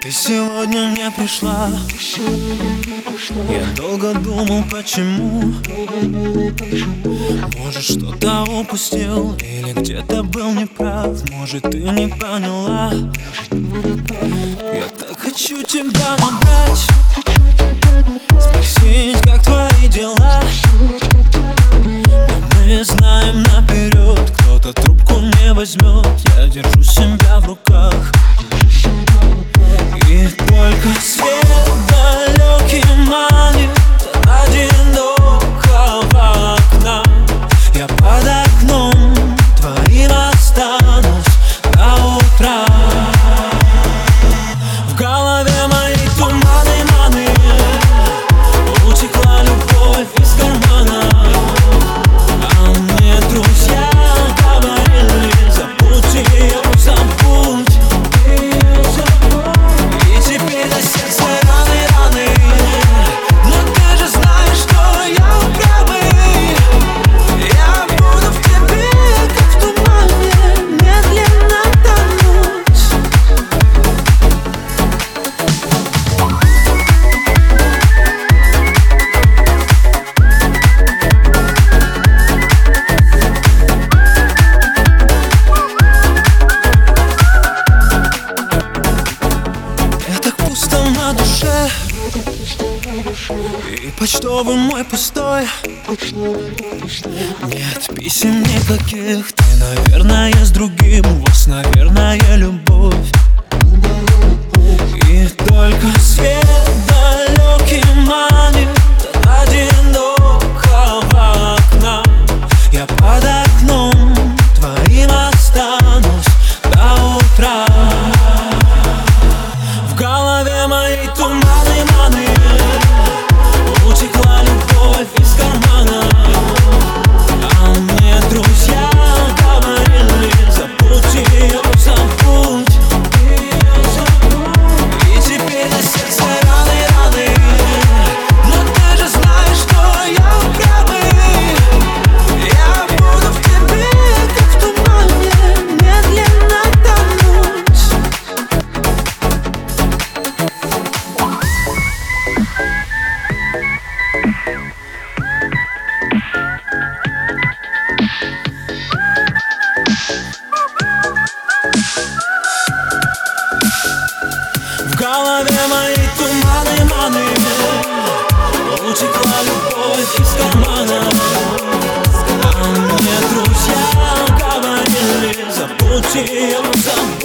Ты сегодня не пришла. Я долго думал, почему. Может, что-то упустил Или где-то был неправ. Может, ты не поняла. Я так хочу тебя набрать. Спросить, как твои дела. Но мы знаем наперед Кто-то трубку не возьмет. Я держу себя И почтовый мой пустой. Нет писем никаких. Ты, наверное, с другим. У вас, наверное, любовь. И только свет далекий манит одинокого окна. Я под голове моей туманы, маны Утекла любовь из кармана А мне друзья говорили Забудь ее, забудь